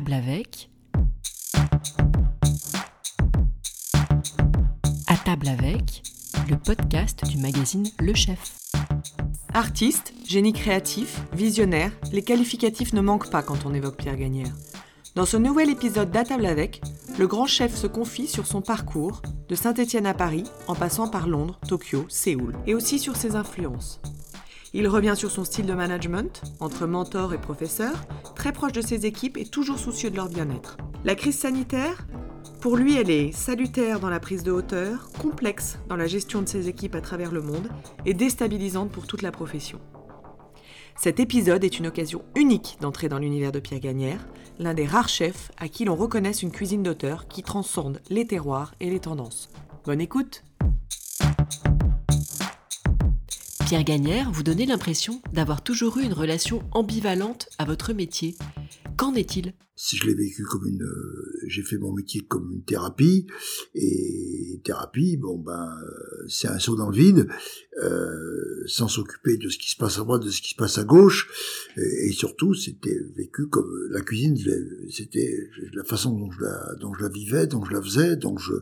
table avec. À table avec, le podcast du magazine Le Chef. Artiste, génie créatif, visionnaire, les qualificatifs ne manquent pas quand on évoque Pierre Gagnère. Dans ce nouvel épisode d'À table avec, le grand chef se confie sur son parcours, de Saint-Étienne à Paris, en passant par Londres, Tokyo, Séoul, et aussi sur ses influences. Il revient sur son style de management, entre mentor et professeur, très proche de ses équipes et toujours soucieux de leur bien-être. La crise sanitaire Pour lui, elle est salutaire dans la prise de hauteur, complexe dans la gestion de ses équipes à travers le monde et déstabilisante pour toute la profession. Cet épisode est une occasion unique d'entrer dans l'univers de Pierre Gagnère, l'un des rares chefs à qui l'on reconnaisse une cuisine d'auteur qui transcende les terroirs et les tendances. Bonne écoute Pierre Gagnère, vous donnez l'impression d'avoir toujours eu une relation ambivalente à votre métier. Qu'en est-il? Si je l'ai vécu comme une, euh, j'ai fait mon métier comme une thérapie et thérapie, bon ben, euh, c'est un saut dans le vide, euh, sans s'occuper de ce qui se passe à droite, de ce qui se passe à gauche, et, surtout c'était vécu comme la cuisine, c'était la façon dont je la, dont je la vivais, dont je la faisais, dont je,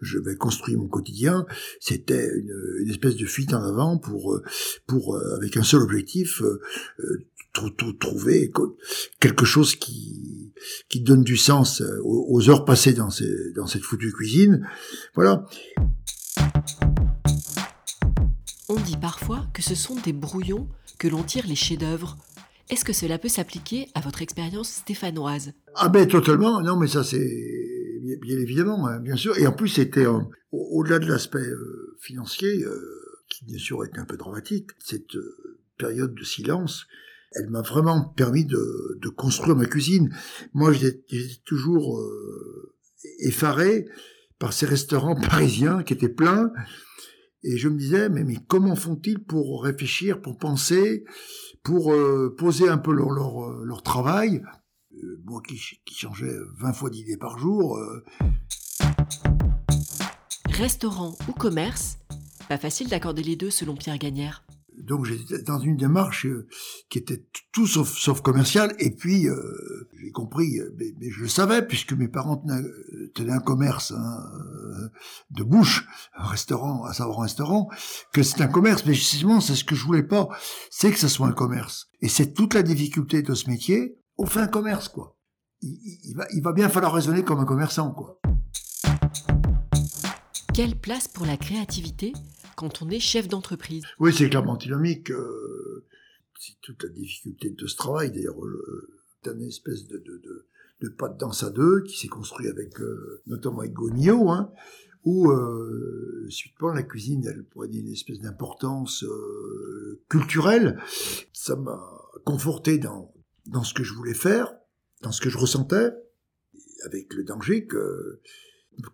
je vais construire mon quotidien, c'était une, une espèce de fuite en avant pour, pour avec un seul objectif. Euh, trouver quelque chose qui qui donne du sens euh, aux, heures passées dans, ces, dans cette foutue cuisine. Voilà. On dit parfois que ce sont des brouillons que l'on tire les chefs-d'œuvre. Est-ce que cela peut s'appliquer à votre expérience stéphanoise? Ah ben totalement, non mais ça c'est bien évidemment, hein, bien sûr. Et en plus c'était euh, au-delà de l'aspect euh, financier, qui bien sûr est un peu dramatique, cette période de silence elle m'a vraiment permis de, construire ma cuisine. Moi, j'étais toujours euh, effaré par ces restaurants parisiens qui étaient pleins. Et je me disais, mais, mais comment font-ils pour réfléchir, pour penser, pour euh, poser un peu leur, leur, euh, travail? Moi qui, qui changeais 20 fois d'idées par jour. Restaurant ou commerce, pas facile d'accorder les deux selon Pierre Gagnère donc j'étais dans une démarche euh, qui était tout sauf, commerciale. Et puis euh, j'ai compris, euh, mais, je le savais puisque mes parents tenaient, un commerce hein, de bouche, un restaurant, à savoir un restaurant, que c'est un commerce. Mais justement, c'est ce que je voulais pas, c'est que ce soit un commerce. Et c'est toute la difficulté de ce métier. On fait un commerce, quoi. Il va bien falloir raisonner comme un commerçant, quoi. Quelle place pour la créativité? Quand on est chef d'entreprise Oui, c'est clairement dynamique. Euh, c'est toute la difficulté de ce travail. D'ailleurs, c'est une espèce de, de, de, de, pas de danse à deux qui s'est construit avec, euh, notamment avec Gonio, hein, où, euh, suitement, la cuisine, elle prenait une espèce d'importance euh, culturelle. Ça m'a conforté dans, dans ce que je voulais faire, dans ce que je ressentais, avec le danger que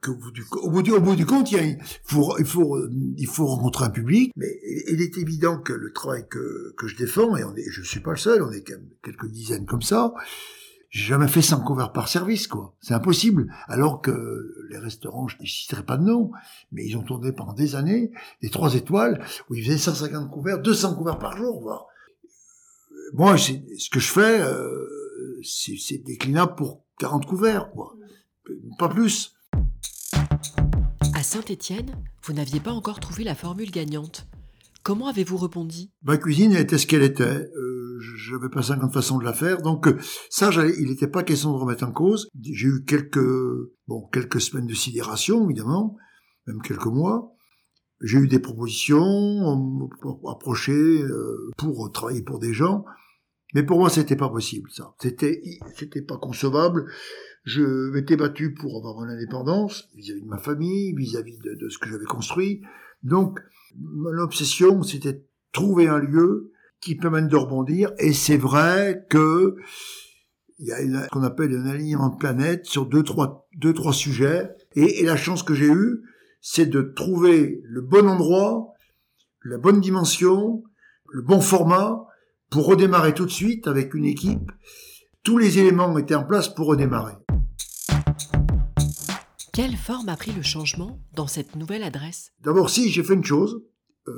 au, bout du, compte, il, faut, rencontrer un public, mais il est évident que le travail que, je défends, et je suis pas le seul, on est quelques dizaines comme ça, j'ai jamais fait 100 couverts par service, quoi. C'est impossible. Alors que les restaurants, je ne citerai pas de nom, mais ils ont tourné pendant des années, des trois étoiles, où ils faisaient 150 couverts, 200 couverts par jour, voire. Moi, ce que je fais, euh, c'est déclinable pour 40 couverts, quoi. Pas plus. À Saint-Étienne, vous n'aviez pas encore trouvé la formule gagnante. Comment avez-vous rebondi? Ma cuisine était ce qu'elle était. Euh, J'avais pas 50 façons de la faire, donc euh, ça, il n'était pas question de remettre en cause. J'ai eu quelques, bon, quelques semaines de sidération, évidemment, même quelques mois. J'ai eu des propositions, approchées euh, pour travailler pour des gens, mais pour moi, c'était pas possible, ça. C'était, c'était pas concevable. Je m'étais battu pour avoir mon indépendance vis-à-vis de ma famille, vis-à-vis de, ce que j'avais construit. Donc, mon obsession, c'était trouver un lieu qui permette de rebondir. Et c'est vrai que il y a ce qu'on appelle un alignement de planète sur deux, trois, deux, trois sujets. Et, et la chance que j'ai eue, c'est de trouver le bon endroit, la bonne dimension, le bon format pour redémarrer tout de suite avec une équipe. Tous les éléments étaient en place pour redémarrer. Quelle forme a pris le changement dans cette nouvelle adresse? D'abord, si, j'ai fait une chose, euh,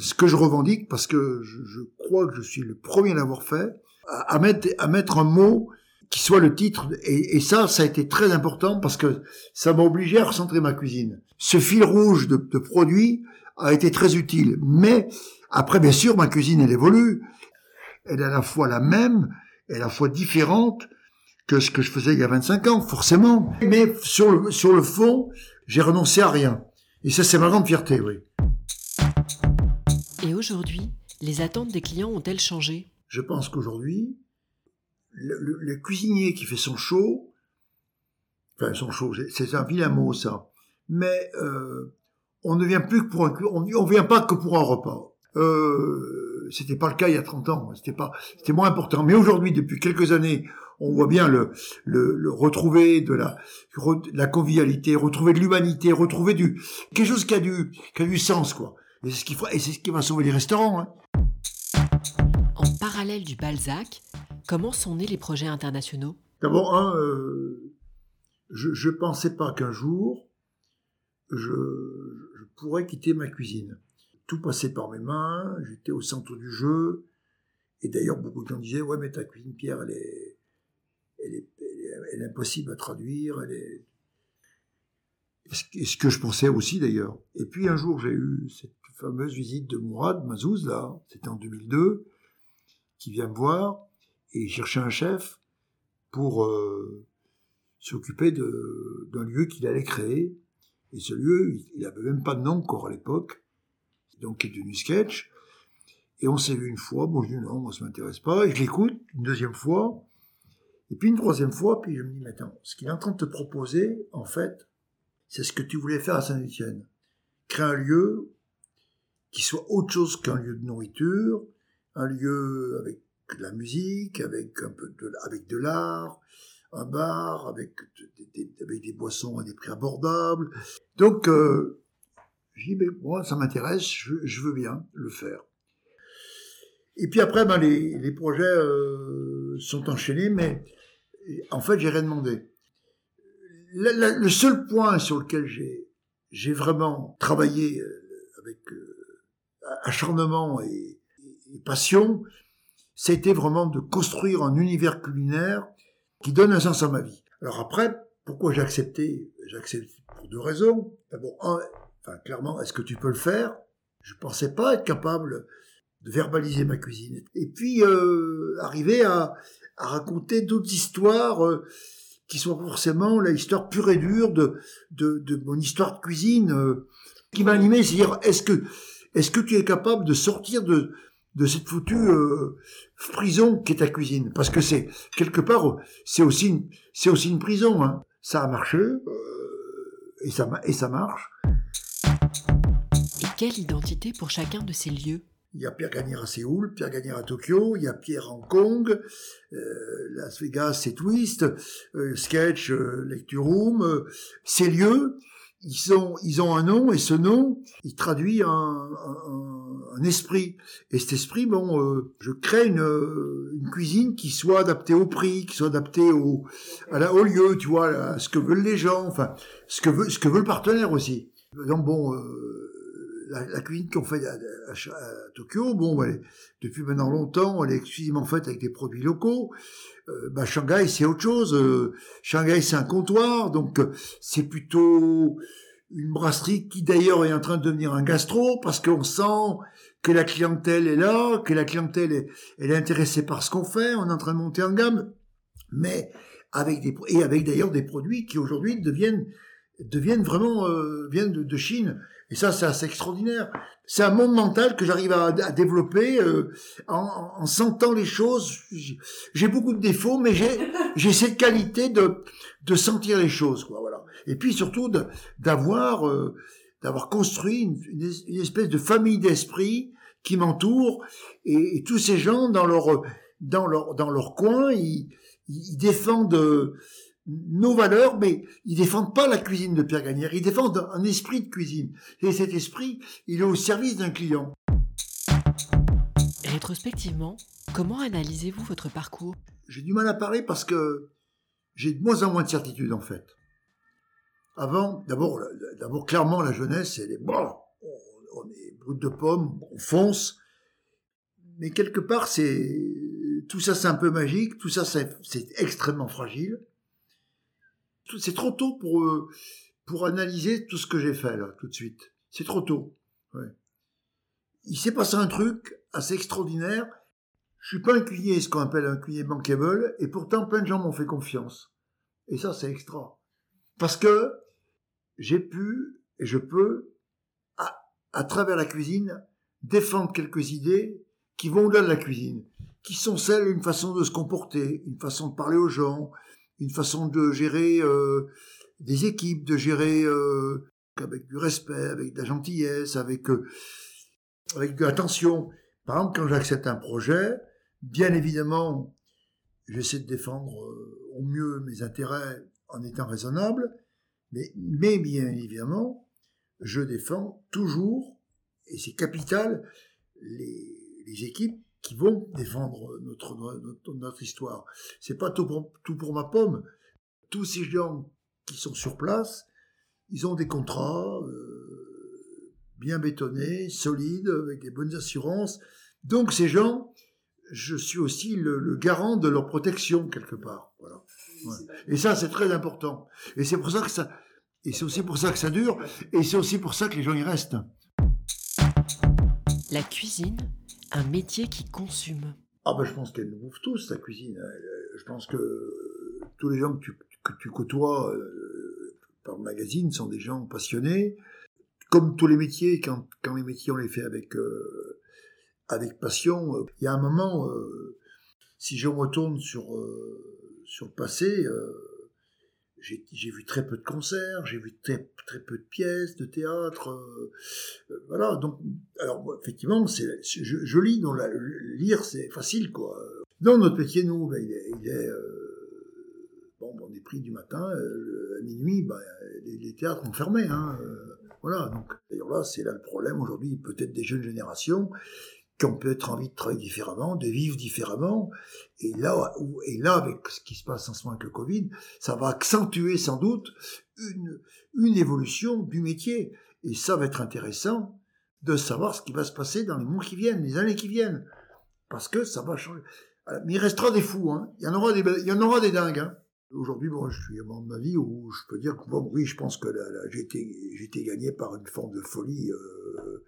ce que je revendique, parce que je, crois que je suis le premier à l'avoir fait, à, mettre, un mot qui soit le titre. Et, ça, ça a été très important parce que ça m'a obligé à recentrer ma cuisine. Ce fil rouge de, de produits a été très utile. Mais après, bien sûr, ma cuisine, elle évolue. Elle est à la fois la même et à la fois différente que ce que je faisais il y a 25 ans, forcément. Mais sur le, sur le fond, j'ai renoncé à rien. Et ça, c'est ma grande fierté, oui. Et aujourd'hui, les attentes des clients ont-elles changé? Je pense qu'aujourd'hui, le, le, cuisinier qui fait son show, enfin son show, c'est un vilain mot ça, mais euh, on ne vient plus que pour un, on, on vient pas que pour un repas. Euh, c'était pas le cas il y a 30 ans, c'était pas, c'était moins important. Mais aujourd'hui, depuis quelques années, on voit bien le, le, le retrouver de la, la convivialité, retrouver de l'humanité, retrouver du quelque chose qui a du, qui a du sens, quoi. Et c'est ce qui, et c'est ce qui va sauver les restaurants. Hein. En parallèle du Balzac, comment sont nés les projets internationaux? D'abord, un, euh, je, je pensais pas qu'un jour je, je pourrais quitter ma cuisine. Tout passait par mes mains, j'étais au centre du jeu. Et d'ailleurs, beaucoup de gens disaient, ouais, mais ta cuisine, Pierre, elle est, elle est, impossible à traduire, est... Ce que je pensais aussi d'ailleurs. Et puis un jour, j'ai eu cette fameuse visite de Mourad Mazouz, là, c'était en 2002, qui vient me voir et cherchait un chef pour euh, s'occuper d'un lieu qu'il allait créer. Et ce lieu, il n'avait même pas de nom encore à l'époque, donc qui est devenu sketch. Et on s'est vu une fois, bon je dis non, moi ça m'intéresse pas, et je l'écoute une deuxième fois, et puis une troisième fois, puis je me dis, mais ce qu'il est en train de te proposer, en fait, c'est ce que tu voulais faire à Saint-Etienne. Créer un lieu qui soit autre chose qu'un lieu de nourriture, un lieu avec de la musique, avec un peu de, avec de l'art, un bar, avec, des, boissons à des prix abordables. Donc, euh, je dis, mais moi, ça m'intéresse, je, veux bien le faire. Et puis après, ben, les, projets euh, sont enchaînés, mais en fait, j'ai rien demandé. Le, seul point sur lequel j'ai vraiment travaillé euh, avec euh, acharnement et, passion, c'était vraiment de construire un univers culinaire qui donne un sens à ma vie. Alors après, pourquoi j'ai accepté? J'ai accepté pour deux raisons. D'abord, enfin, clairement, est-ce que tu peux le faire? Je pensais pas être capable de verbaliser ma cuisine. Et puis, euh, arriver à, à raconter d'autres histoires euh, qui sont forcément la histoire pure et dure de, de, de mon histoire de cuisine euh, qui m'a animé, c'est dire est-ce que est-ce que tu es capable de sortir de de cette foutue euh, prison qui est ta cuisine? Parce que c'est quelque part c'est aussi c'est aussi une prison hein. ça a marché et ça et ça marche et quelle identité pour chacun de ces lieux? Il y a Pierre Gagnère à Séoul, Pierre Gagnère à Tokyo, il y a Pierre Hong Kong, euh, Las Vegas c'est Twist, euh, Sketch, euh, Lecture Room. Euh, ces lieux, ils, sont, ils ont un nom et ce nom, il traduit un, un, un esprit. Et cet esprit, bon, euh, je crée une, une, cuisine qui soit adaptée au prix, qui soit adaptée au, à la, au lieu, tu vois, à ce que veulent les gens, enfin, ce que veut, ce que veut le partenaire aussi. Donc bon la, cuisine qu'on fait à, Tokyo, bon, elle est, depuis maintenant longtemps, elle est exclusivement faite avec des produits locaux. Euh, bah, Shanghai, c'est autre chose. Euh, Shanghai, c'est un comptoir, donc euh, c'est plutôt une brasserie qui d'ailleurs est en train de devenir un gastro parce qu'on sent que la clientèle est là, que la clientèle est, elle est intéressée par ce qu'on fait. On est en train de monter en gamme, mais avec des et avec d'ailleurs des produits qui aujourd'hui deviennent deviennent vraiment euh, viennent de, de Chine et ça, c'est assez extraordinaire. C'est un monde mental que j'arrive à, à, développer euh, en, en, sentant les choses. J'ai beaucoup de défauts, mais j'ai cette qualité de, de sentir les choses, quoi. Voilà. Et puis surtout d'avoir euh, d'avoir construit une, une, espèce de famille d'esprit qui m'entoure et, et, tous ces gens dans leur dans leur dans leur coin, ils, ils défendent nos valeurs, mais ils défendent pas la cuisine de Pierre Gagnère, ils défendent un esprit de cuisine. Et cet esprit, il est au service d'un client. Rétrospectivement, comment analysez-vous votre parcours? J'ai du mal à parler parce que j'ai de moins en moins de certitude en fait. Avant, d'abord, d'abord clairement la jeunesse, elle est bon, on est brut de pomme, on fonce, mais quelque part c'est tout ça c'est un peu magique, tout ça c'est extrêmement fragile. C'est trop tôt pour euh, pour analyser tout ce que j'ai fait là tout de suite. C'est trop tôt. Il s'est passé un truc assez extraordinaire. Je suis pas un cuisinier, ce qu'on appelle un cuisinier bankable, et pourtant plein de gens m'ont fait confiance. Et ça c'est extra. Parce que j'ai pu et je peux, à, à travers la cuisine, défendre quelques idées qui vont au-delà de la cuisine, qui sont celles d'une façon de se comporter, une façon de parler aux gens, une façon de gérer euh, des équipes, de gérer euh, avec du respect, avec de la gentillesse, avec euh, de l'attention. Par exemple, quand j'accepte un projet, bien évidemment, j'essaie de défendre euh, au mieux mes intérêts en étant raisonnable, mais, mais bien évidemment, je défends toujours, et c'est capital, les, équipes qui vont défendre notre, notre, notre histoire. C'est pas tout pour, ma pomme. Tous ces gens qui sont sur place, ils ont des contrats euh, bien bétonnés, solides, avec des bonnes assurances. Donc ces gens, je suis aussi le, garant de leur protection quelque part. Voilà. Et ça, c'est très important. Et c'est pour ça que ça, et c'est aussi pour ça que ça dure, et c'est aussi pour ça que les gens y restent. La cuisine, un métier qui consume. Ah ben je pense qu'elle nous bouffe tous, la cuisine. Je pense que tous les gens que tu, que tu côtoies euh, par le magazine sont des gens passionnés. Comme tous les métiers, quand, quand les métiers on les fait avec, euh, avec passion, euh, il y a un moment, euh, si je retourne sur, euh, sur le passé, j'ai vu très peu de concerts, j'ai vu très, très peu de pièces de théâtre, euh, euh, voilà. Donc, alors effectivement, c'est je, lis, donc la, lire c'est facile quoi. Dans notre métier, nous, ben, il est, il euh, bon, on est pris du matin, à minuit, ben, les, les, théâtres ont fermé, hein, voilà. Donc, d'ailleurs là, c'est là le problème aujourd'hui, peut-être des jeunes générations qui ont peut-être envie de travailler différemment, de vivre différemment. Et là, et là, avec ce qui se passe en ce moment avec le Covid, ça va accentuer sans doute une, évolution du métier. Et ça va être intéressant de savoir ce qui va se passer dans les mois qui viennent, les années qui viennent. Parce que ça va changer. Mais il restera des fous, hein. Il y en aura des, il y en aura des dingues, hein. Aujourd'hui, bon, je suis à un moment de ma vie où je peux dire que, bon, oui, je pense que j'ai été, j'ai été gagné par une forme de folie, euh,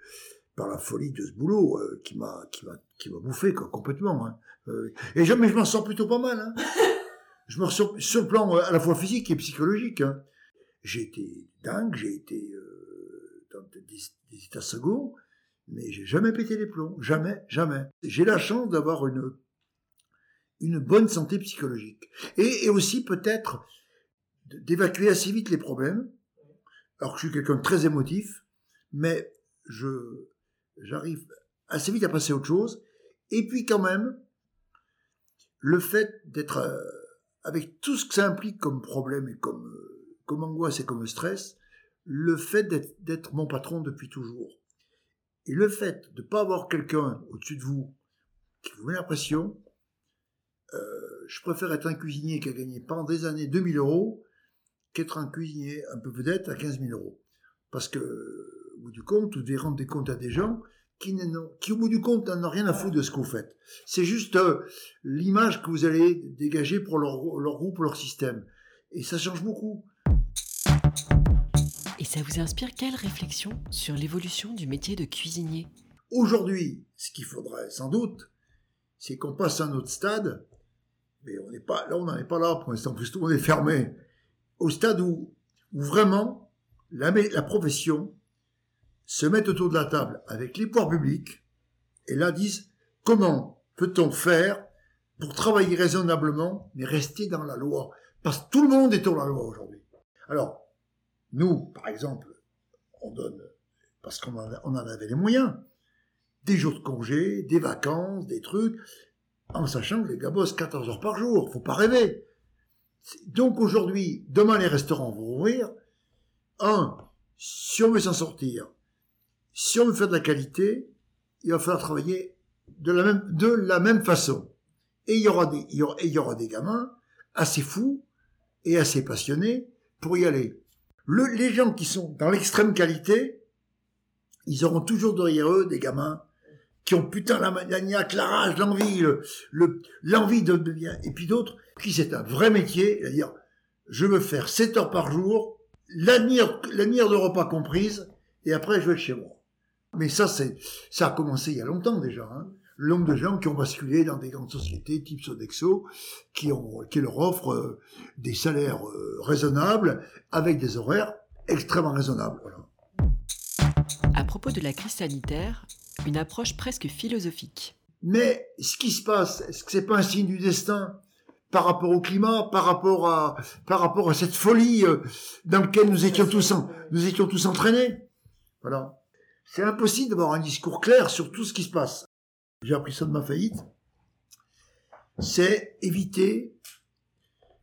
par la folie de ce boulot euh, qui m'a qui m'a qui m'a bouffé complètement. Hein. Euh, et je, mais je m'en sors plutôt pas mal. Hein. Je me ressors sur le plan euh, à la fois physique et psychologique. Hein. J'ai été dingue, j'ai été dans des, des états seconds, mais j'ai jamais pété les plombs, jamais, jamais. J'ai la chance d'avoir une une bonne santé psychologique et, et aussi peut-être d'évacuer assez vite les problèmes. Alors que je suis quelqu'un de très émotif, mais je j'arrive assez vite à passer à autre chose. Et puis quand même, le fait d'être euh, avec tout ce que ça implique comme problème et comme, euh, angoisse et comme stress, le fait d'être mon patron depuis toujours. Et le fait de ne pas avoir quelqu'un au-dessus de vous qui vous met la pression, euh, je préfère être un cuisinier qui a gagné pendant des années 2000 euros qu'être un cuisinier un peu vedette à 15 000 euros. Parce que au bout du compte, vous devez rendre des comptes à des gens qui, qui au bout du compte, n'ont rien à foutre de ce que vous faites. C'est juste euh, l'image que vous allez dégager pour leur, leur groupe, leur système. Et ça change beaucoup. Et ça vous inspire quelle réflexion sur l'évolution du métier de cuisinier? Aujourd'hui, ce qu'il faudrait sans doute, c'est qu'on passe à un autre stade, mais on n'est pas là, on n'en est pas là pour l'instant, plus tout le monde est fermé, au stade où, où vraiment la, la profession se mettent autour de la table avec les pouvoirs publics et là disent comment peut-on faire pour travailler raisonnablement mais rester dans la loi? Parce que tout le monde est dans la loi aujourd'hui. Alors, nous, par exemple, on donne, parce qu'on en, avait les moyens, des jours de congé, des vacances, des trucs, en sachant que les gars bossent 14 heures par jour, faut pas rêver. Donc aujourd'hui, demain les restaurants vont ouvrir. Un, si on veut s'en sortir, si on veut faire de la qualité, il va falloir travailler de la même, de la même façon. Et il y aura des, il y aura, des gamins assez fous et assez passionnés pour y aller. Le, les gens qui sont dans l'extrême qualité, ils auront toujours derrière eux des gamins qui ont putain la maniaque, la rage, l'envie, le, l'envie de, bien, et puis d'autres qui c'est un vrai métier, c'est-à-dire je veux faire 7 heures par jour, l'avenir de repas comprise, et après je vais chez moi. Mais ça, c'est, ça a commencé il y a longtemps déjà. Hein. Le nombre de gens qui ont basculé dans des grandes sociétés type Sodexo, qui, ont, qui leur offrent euh, des salaires euh, raisonnables avec des horaires extrêmement raisonnables. À propos de la crise sanitaire, une approche presque philosophique. Mais ce qui se passe, est-ce que c'est pas un signe du destin par rapport au climat, par rapport à, par rapport à cette folie euh, dans laquelle nous étions tous, nous étions tous entraînés? Voilà. C'est impossible d'avoir un discours clair sur tout ce qui se passe. J'ai appris ça de ma faillite. C'est éviter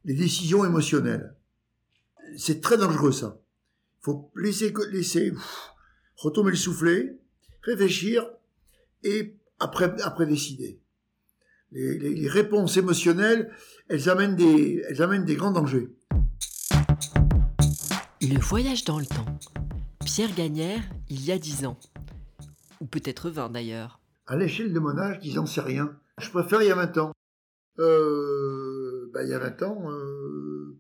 les décisions émotionnelles. C'est très dangereux ça. Il faut laisser, laisser retomber le soufflet, réfléchir et après, après décider. Les, les, réponses émotionnelles, elles amènent, des, elles amènent des grands dangers. Le voyage dans le temps. Pierre Gagnère, il y a dix ans. Ou peut-être 20 d'ailleurs. À l'échelle de mon âge, 10 ans, c'est rien. Je préfère il y a 20 ans. Euh, bah, il y a 20 ans, euh,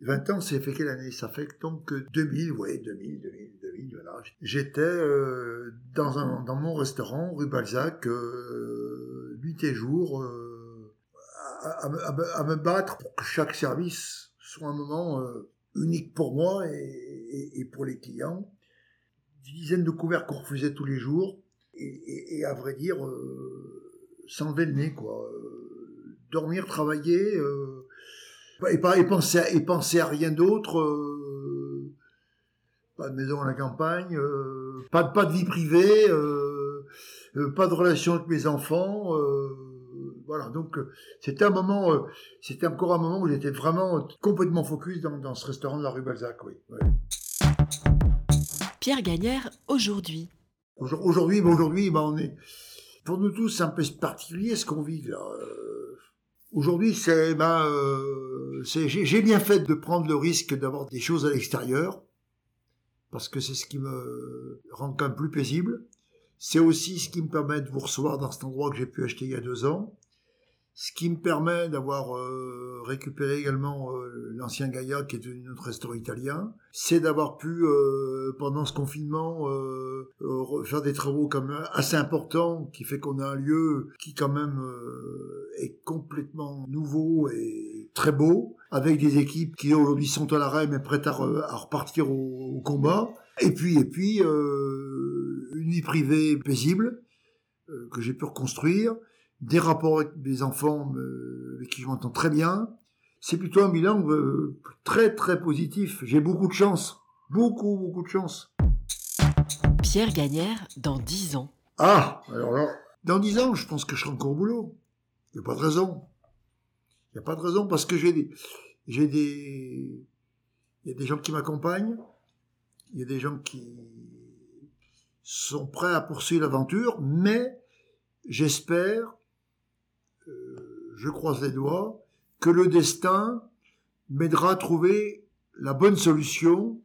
20 ans, c'est fait quelle année? Ça fait donc 2000, oui, 2000, 2000, 2000, voilà. J'étais euh, dans, dans mon restaurant, rue Balzac, euh, nuit et jour, euh, à, à, me battre pour que chaque service soit un moment euh, unique pour moi et, et, et, pour les clients. Dizaines de couverts qu'on refusait tous les jours, et, à vrai dire, euh, s'enlever le nez, quoi. dormir, travailler et, pas, et, penser, à, et penser à rien d'autre. Euh, pas de maison à la campagne, euh, pas, pas de vie privée, euh, euh pas de relation avec mes enfants. Euh, voilà, donc c'était un moment, c'était encore un moment où j'étais vraiment complètement focus dans, dans, ce restaurant de la rue Balzac, oui. Pierre Gagnère, aujourd'hui. Aujourd'hui, ben aujourd'hui, ben on est, pour nous tous, c'est un peu particulier ce qu'on vit là. Aujourd'hui, c'est ben, euh, j'ai bien fait de prendre le risque d'avoir des choses à l'extérieur parce que c'est ce qui me rend quand même plus paisible. C'est aussi ce qui me permet de vous recevoir dans cet endroit que j'ai pu acheter il y a deux ans ce qui me permet d'avoir euh, récupéré également euh, l'ancien Gaïa qui est devenu notre restaurant italien, c'est d'avoir pu euh, pendant ce confinement faire des travaux comme assez importants qui fait qu'on a un lieu qui quand même est complètement nouveau et très beau avec des équipes qui aujourd'hui sont à l'arrêt mais prêtes à, repartir au, au, combat. Et puis et puis une vie privée paisible que j'ai pu reconstruire des rapports avec mes enfants euh, avec qui je m'entends très bien. C'est plutôt un bilan euh, très très positif. J'ai beaucoup de chance. Beaucoup, beaucoup de chance. Pierre Gagnère, dans dix ans. Ah, alors là, dans dix ans, je pense que je serai encore au boulot. Il n'y a pas de raison. Il n'y a pas de raison parce que j'ai des, j'ai des, il y a des gens qui m'accompagnent. Il y a des gens qui sont prêts à poursuivre l'aventure, mais j'espère je croise les doigts, que le destin m'aidera à trouver la bonne solution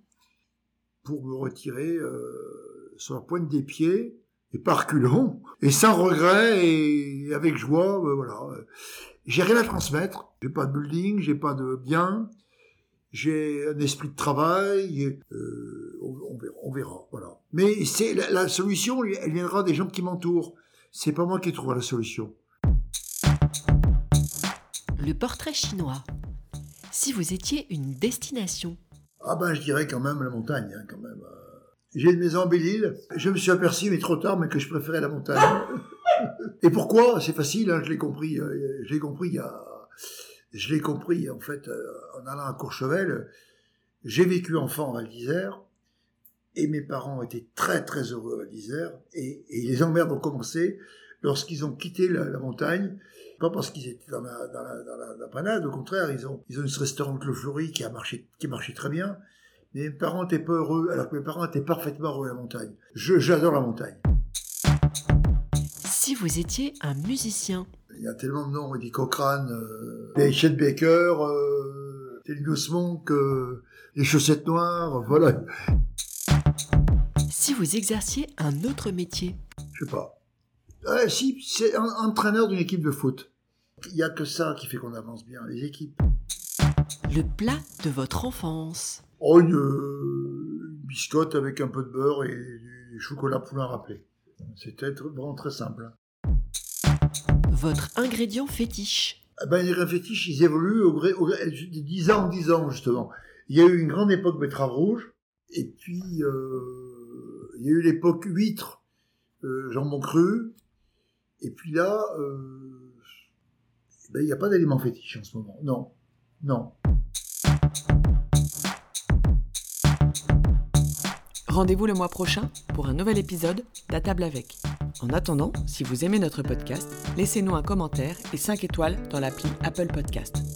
pour me retirer euh, sur la pointe des pieds et par culon et sans regret et avec joie euh, voilà. J'ai rien à transmettre. J'ai pas de building j'ai pas de bien. J'ai un esprit de travail euh, on, verra, voilà. Mais c'est la, solution elle viendra des gens qui m'entourent. C'est pas moi qui trouverai la solution le portrait chinois. Si vous étiez une destination Ah ben je dirais quand même la montagne, hein, quand même. J'ai une maison en Belle-Île. Je me suis aperçu, mais trop tard, mais que je préférais la montagne. Et pourquoi? C'est facile, hein, je l'ai compris. Euh, je l'ai compris. Je l'ai compris, en fait, euh, en allant à Courchevel. J'ai vécu enfant à Val d'Isère. Et mes parents étaient très très heureux à Val d'Isère. Et, les emmerdes ont commencé lorsqu'ils ont quitté la montagne pas parce qu'ils étaient dans la, dans, la, dans, la, panade, au contraire, ils ont, ils ont ce restaurant Le Fleury qui a marché, qui marchait très bien. Mais mes parents étaient pas heureux, alors que mes parents étaient parfaitement heureux à la montagne. Je, j'adore la montagne. Si vous étiez un musicien. Il y a tellement de noms, Eddie Cochrane, euh, Chet Baker, euh, Monk, euh, les chaussettes noires, voilà. Si vous exerciez un autre métier. Je sais pas. Ouais, si, c'est un entraîneur d'une équipe de foot. Il n'y a que ça qui fait qu'on avance bien, les équipes. Le plat de votre enfance. Oh, une, une biscotte avec un peu de beurre et du chocolat poulain râpé. C'était vraiment très simple. Votre ingrédient fétiche. Eh ben, les fétiches, ils évoluent au gré, au gré- de 10 ans en 10 ans, justement. Il y a eu une grande époque betterave rouge, et puis euh, il y a eu l'époque huître, euh, jambon cru, et puis là, euh, ben, il n'y a pas d'élément fétiche en ce moment. Non, non. Rendez-vous le mois prochain pour un nouvel épisode d'À table avec. En attendant, si vous aimez notre podcast, laissez-nous un commentaire et 5 étoiles dans l'appli Apple Podcast.